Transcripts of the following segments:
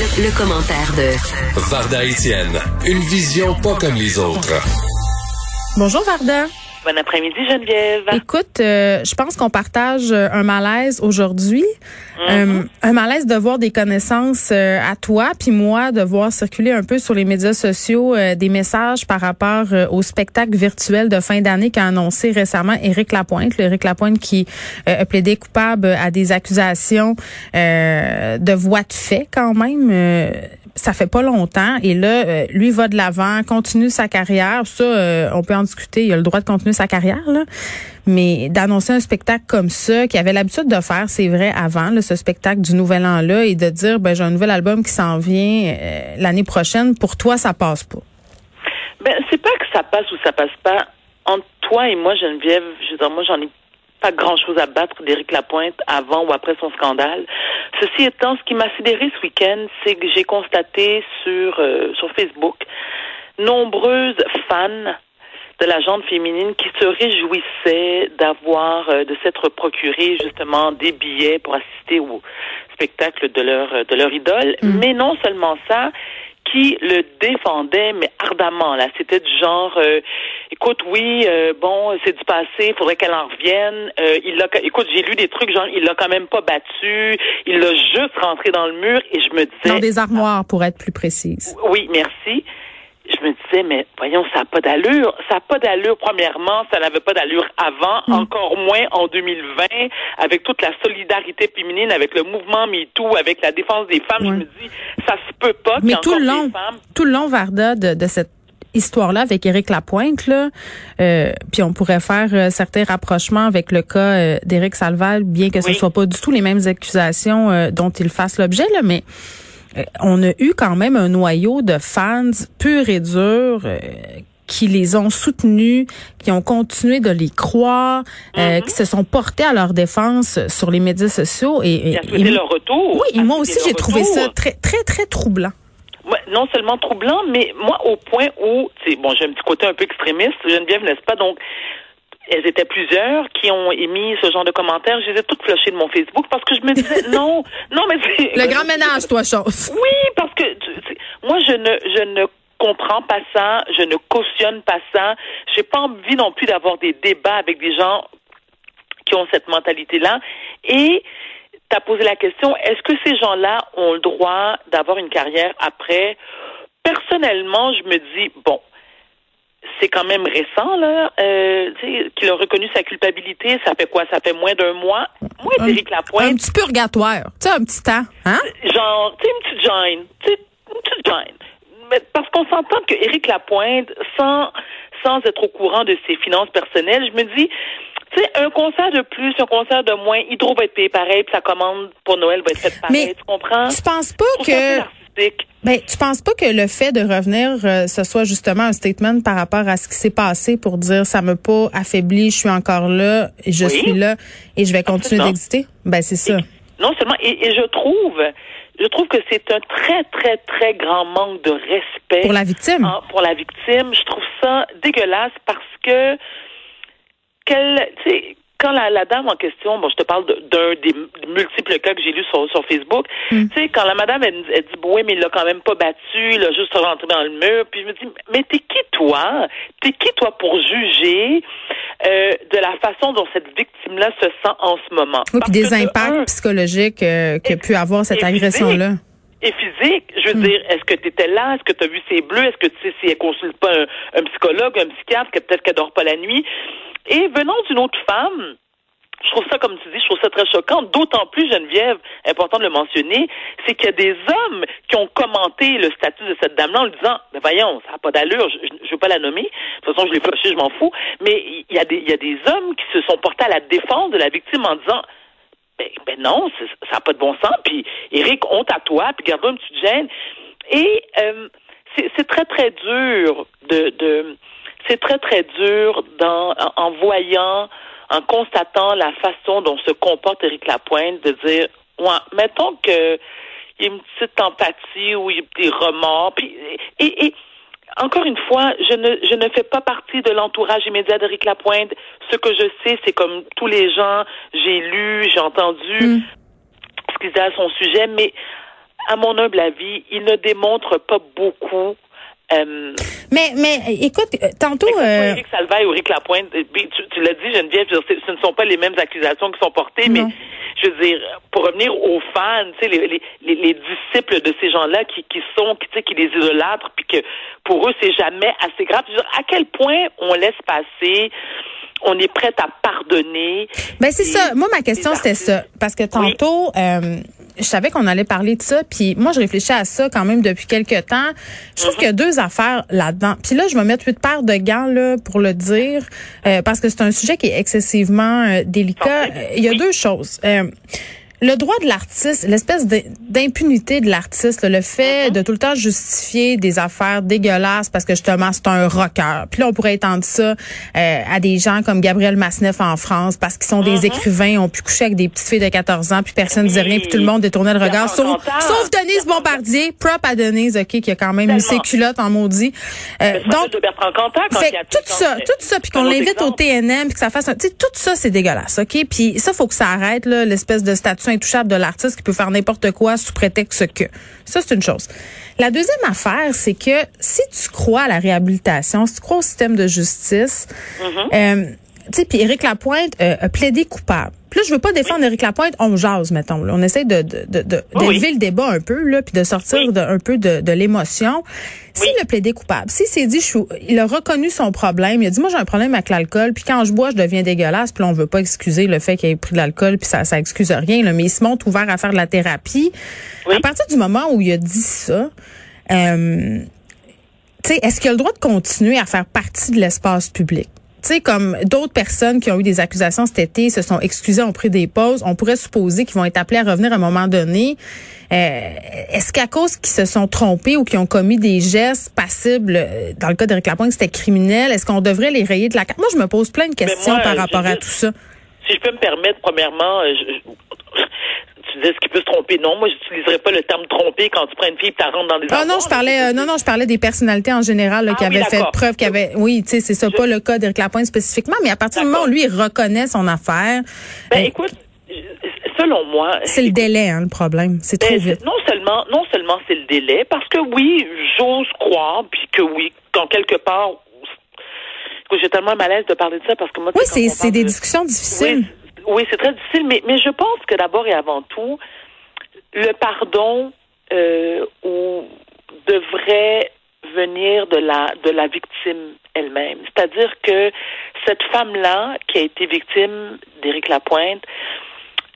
Le, le commentaire de Varda Etienne, une vision pas comme les autres. Bonjour Varda. Bon après-midi, Geneviève. Écoute, euh, je pense qu'on partage euh, un malaise aujourd'hui. Euh, un malaise de voir des connaissances à toi, puis moi, de voir circuler un peu sur les médias sociaux des messages par rapport au spectacle virtuel de fin d'année qu'a annoncé récemment Éric Lapointe. Éric Lapointe qui a plaidé coupable à des accusations de voix de fait quand même ça fait pas longtemps et là euh, lui va de l'avant, continue sa carrière, ça euh, on peut en discuter, il a le droit de continuer sa carrière là. Mais d'annoncer un spectacle comme ça qu'il avait l'habitude de faire, c'est vrai avant ce spectacle du nouvel an là et de dire ben j'ai un nouvel album qui s'en vient euh, l'année prochaine, pour toi ça passe pas. Ben c'est pas que ça passe ou ça passe pas entre toi et moi Geneviève, je veux dire, moi j'en ai pas grand-chose à battre d'Éric Lapointe avant ou après son scandale. Ceci étant, ce qui m'a sidéré ce week-end, c'est que j'ai constaté sur, euh, sur Facebook nombreuses fans de la gente féminine qui se réjouissaient d'avoir, euh, de s'être procuré justement des billets pour assister au spectacle de leur, de leur idole. Mm. Mais non seulement ça, qui le défendait, mais ardemment. Là, c'était du genre, euh, écoute, oui, euh, bon, c'est du passé, il faudrait qu'elle en revienne. Euh, il l'a, écoute, j'ai lu des trucs genre, il l'a quand même pas battu, il l'a juste rentré dans le mur, et je me disais. Dans des armoires, pour être plus précise. Oui, merci disais, mais voyons, ça n'a pas d'allure. Ça n'a pas d'allure, premièrement, ça n'avait pas d'allure avant, mm. encore moins en 2020, avec toute la solidarité féminine, avec le mouvement MeToo, avec la défense des femmes. Je me dis, ça se peut pas. Mais tout le long, tout le long, Varda, de, cette histoire-là avec Éric Lapointe, là, euh, puis on pourrait faire euh, certains rapprochements avec le cas euh, d'Éric Salval, bien que ce ne soit pas du tout les mêmes accusations dont il fasse l'objet, là, mais euh, on a eu quand même un noyau de fans purs et durs euh, qui les ont soutenus, qui ont continué de les croire, euh, mm-hmm. qui se sont portés à leur défense sur les médias sociaux. Et, et, leur retour. Oui, et moi aussi, j'ai trouvé ça très, très, très troublant. non seulement troublant, mais moi, au point où, bon, j'ai un petit côté un peu extrémiste, Geneviève, n'est-ce pas? Donc, elles étaient plusieurs qui ont émis ce genre de commentaires. Je les ai toutes flushées de mon Facebook parce que je me disais non, non mais c'est le grand ménage, toi, chose. Oui, parce que moi je ne je ne comprends pas ça, je ne cautionne pas ça. J'ai pas envie non plus d'avoir des débats avec des gens qui ont cette mentalité-là. Et tu as posé la question, est-ce que ces gens-là ont le droit d'avoir une carrière après? Personnellement, je me dis, bon, c'est quand même récent, là, euh, qu'il a reconnu sa culpabilité. Ça fait quoi? Ça fait moins d'un mois? Moi, Éric Lapointe. Un petit purgatoire. Tu sais, un petit temps, hein? Genre, tu sais, une petite gêne. Tu sais, une petite gêne. Mais parce qu'on s'entend que Éric Lapointe, sans, sans être au courant de ses finances personnelles, je me dis, tu sais, un concert de plus, un concert de moins, Hydro va être payé pareil, puis sa commande pour Noël va être faite pareil. Mais tu comprends? Tu penses pas que ben, tu penses pas que le fait de revenir, euh, ce soit justement un statement par rapport à ce qui s'est passé pour dire ça me pas affaibli, je suis encore là, et je suis là et je vais continuer d'exister? Ben, c'est ça. non seulement, et, je trouve, je trouve que c'est un très, très, très grand manque de respect. Pour la victime. pour la victime. Je trouve ça dégueulasse parce que, quelle, tu sais, quand la, la, dame en question, bon, je te parle d'un des multiples cas que j'ai lus sur, sur Facebook, hmm. tu sais, quand la madame, elle, dit, oui, mais il l'a quand même pas battu, il a juste rentré dans le mur, puis je me dis, mais t'es qui toi? T'es qui toi pour juger euh, de la façon dont cette victime-là se sent en ce moment? Oui, puis des impacts psychologiques euh, qu'a pu avoir cette agression-là et physique. Je veux hmm. dire, est-ce que tu étais là? Est-ce que tu as vu ses bleus? Est-ce que tu sais si elle consulte pas un, un psychologue, un psychiatre, que peut-être qu'elle dort pas la nuit? Et venant d'une autre femme, je trouve ça, comme tu dis, je trouve ça très choquant. D'autant plus, Geneviève, important de le mentionner, c'est qu'il y a des hommes qui ont commenté le statut de cette dame-là en lui disant, ben voyons, ça n'a pas d'allure, je ne veux pas la nommer. De toute façon, je l'ai fâché, je m'en fous. Mais il y, a des, il y a des hommes qui se sont portés à la défense de la victime en disant, Ben, ben non, ça n'a pas de bon sens. Puis, Eric, honte à toi, puis garde-toi une petite gêne. Et euh, c'est très, très dur de... de c'est très, très dur dans, en, voyant, en constatant la façon dont se comporte Éric Lapointe, de dire, ouais, mettons que il y a une petite empathie ou il y a des remords. Puis, et, et encore une fois, je ne, je ne fais pas partie de l'entourage immédiat d'Éric Lapointe. Ce que je sais, c'est comme tous les gens, j'ai lu, j'ai entendu mm. ce qu'ils disait à son sujet, mais à mon humble avis, il ne démontre pas beaucoup euh, mais, mais écoute, euh, tantôt. Euh... Éric Salvaille ou Éric Lapointe, euh, tu, tu l'as dit, Geneviève, ce ne sont pas les mêmes accusations qui sont portées, mais je veux dire, pour revenir aux fans, tu sais, les, les, les, disciples de ces gens-là qui, qui sont, qui, tu sais, qui les idolâtrent, puis que pour eux, c'est jamais assez grave. Je veux dire, à quel point on laisse passer on est prête à pardonner. Ben c'est ça. Moi ma question c'était ça parce que tantôt euh, je savais qu'on allait parler de ça puis moi je réfléchis à ça quand même depuis quelques temps. Je trouve mm-hmm. qu'il y a deux affaires là-dedans. Puis là je vais mettre huit paires de gants là pour le dire euh, parce que c'est un sujet qui est excessivement euh, délicat. Il y a deux choses le droit de l'artiste, l'espèce d'impunité de l'artiste, le fait uh-huh. de tout le temps justifier des affaires dégueulasses parce que justement c'est un rocker. Puis là on pourrait étendre ça euh, à des gens comme Gabriel Masneff en France parce qu'ils sont des uh-huh. écrivains, ont pu coucher avec des petites filles de 14 ans, puis personne ne disait rien, puis tout le monde détournait le regard, sauf, sauf Denise Bombardier, prop à Denise, ok, qui a quand même mis ses culottes en maudit. Euh, donc fait, tout ça, tout ça, puis qu'on l'invite au TNM, puis que ça fasse, un, tu sais, tout ça c'est dégueulasse, ok? Puis ça faut que ça arrête là, l'espèce de statut intouchable de l'artiste qui peut faire n'importe quoi sous prétexte que. Ça, c'est une chose. La deuxième affaire, c'est que si tu crois à la réhabilitation, si tu crois au système de justice, mm-hmm. euh, tu sais, puis Éric Lapointe euh, a plaidé coupable. Puis là, je veux pas défendre Éric Lapointe, on jase, mettons. On essaie de, de, de, d'élever le débat un peu, là, puis de sortir de, un peu de, de l'émotion. S'il a plaidé coupable, s'il s'est dit, je il a reconnu son problème, il a dit, moi j'ai un problème avec l'alcool, puis quand je bois, je deviens dégueulasse, puis là, on veut pas excuser le fait qu'il ait pris de l'alcool, puis ça, ça excuse rien, là, mais il se montre ouvert à faire de la thérapie. À partir du moment où il a dit ça, euh, est-ce qu'il a le droit de continuer à faire partie de l'espace public? Tu sais, comme d'autres personnes qui ont eu des accusations cet été se sont excusées, ont pris des pauses, on pourrait supposer qu'ils vont être appelés à revenir à un moment donné. Euh, est-ce qu'à cause qu'ils se sont trompés ou qu'ils ont commis des gestes passibles, euh, dans le cas d'Éric Lapointe, c'était criminel, est-ce qu'on devrait les rayer de la carte? Moi, je me pose plein de questions par rapport à tout ça. Si je peux me permettre, premièrement, euh, je, tu disais ce qui peut se tromper? Non, moi, j'utiliserais pas le terme tromper quand tu prends une fille et tu rentres dans des Ah non, je parlais, euh, non, non, je parlais des personnalités en général qui ah avaient fait preuve qu'il avait, oui, tu sais, c'est ça, pas le cas d'Éric Lapointe spécifiquement, mais à partir du moment où lui, il reconnaît son affaire. Ben, euh, écoute, selon moi. C'est le délai, hein, le problème. C'est trop ben, vite. Non seulement, non seulement c'est le délai, parce que oui, j'ose croire, puis que oui, quand quelque part, j'ai tellement malaise de parler de ça parce que moi, oui, c'est des discussions difficiles. Oui, c'est très difficile, mais, mais je pense que d'abord et avant tout, le pardon euh, devrait venir de la de la victime elle-même. C'est-à-dire que cette femme-là, qui a été victime d'Éric Lapointe,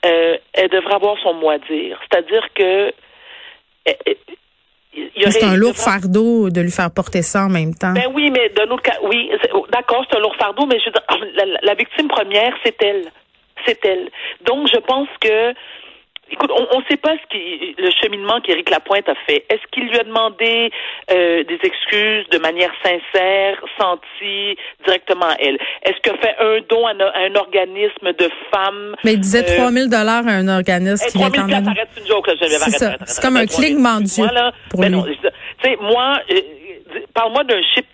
euh, elle devrait avoir son mot à dire. C'est-à-dire que c'est un lourd fardeau de lui faire porter ça en même temps. Ben oui, mais d'un autre cas, oui, d'accord, c'est un lourd fardeau, mais je, la victime première, c'est elle c'est elle. Donc, je pense que Écoute, on ne sait pas ce qui, le cheminement qu'Éric Lapointe a fait. Est-ce qu'il lui a demandé euh, des excuses de manière sincère, sentie directement à elle? Est-ce qu'il a fait un don à, un organisme de femmes? Mais il disait 3 000 dollars à un organisme qui vient quand même... une joke, là, C'est C'est comme un clignement de Dieu pour lui. Tu sais, moi, euh, parle-moi d'un chip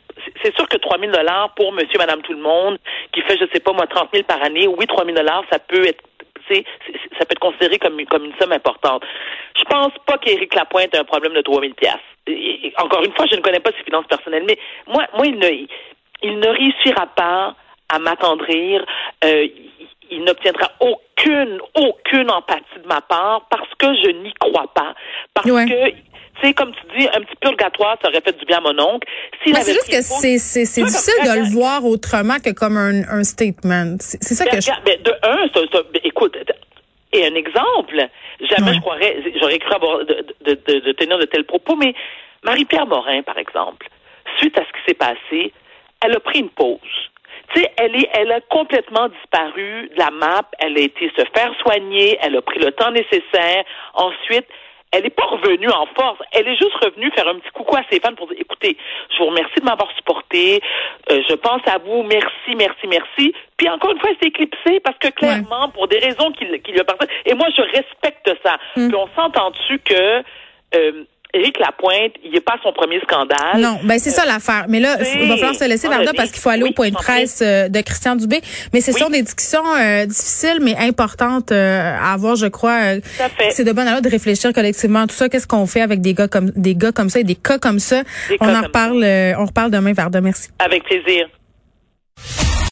c'est sûr que 3 000 dollars pour monsieur, madame, tout le monde, qui fait, je sais pas, moi, 30 000 par année, oui, 3 000 dollars, ça peut être ça peut être considéré comme, comme une somme importante. Je pense pas qu'Éric Lapointe ait un problème de 3 000 Encore une fois, je ne connais pas ses finances personnelles, mais moi, moi il, ne, il ne réussira pas à m'attendrir. Euh, il n'obtiendra aucune, aucune empathie de ma part parce que je n'y crois pas. Parce que sais, comme tu dis, un petit purgatoire, ça aurait fait du bien à mon oncle. c'est juste que c'est, c'est, c'est difficile de le voir autrement que comme un, un statement. C'est, ça que je... Ben, de un, ben, écoute, et un exemple, jamais je croirais, j'aurais cru avoir de, de, de, de, tenir de tels propos, mais Marie-Pierre Morin, par exemple, suite à ce qui s'est passé, elle a pris une pause. Tu sais, elle est, elle a complètement disparu de la map. Elle a été se faire soigner. Elle a pris le temps nécessaire. Ensuite, elle n'est pas revenue en force. Elle est juste revenue faire un petit coucou à ses fans pour dire, écoutez, je vous remercie de m'avoir supporté. Euh, je pense à vous. Merci, merci, merci. Puis encore une fois, elle s'est éclipsée parce que clairement, pour des raisons qui, qui lui appartiennent, et moi, je respecte ça. Hmm. Puis on s'entend dessus que... Euh, Éric Lapointe, il n'est pas son premier scandale. Non, ben c'est ça l'affaire. Mais là, il va falloir se laisser, Varda, parce qu'il faut aller Oui, au point de presse euh, de Christian Dubé. Mais ce Oui. sont des discussions euh, difficiles, mais importantes euh, à avoir, je crois. Euh. C'est de bonne heure de réfléchir collectivement à tout ça. Qu'est-ce qu'on fait avec des gars comme des gars comme ça et des cas comme ça? Des on en reparle, euh, on reparle demain, Varda. Merci. Avec plaisir.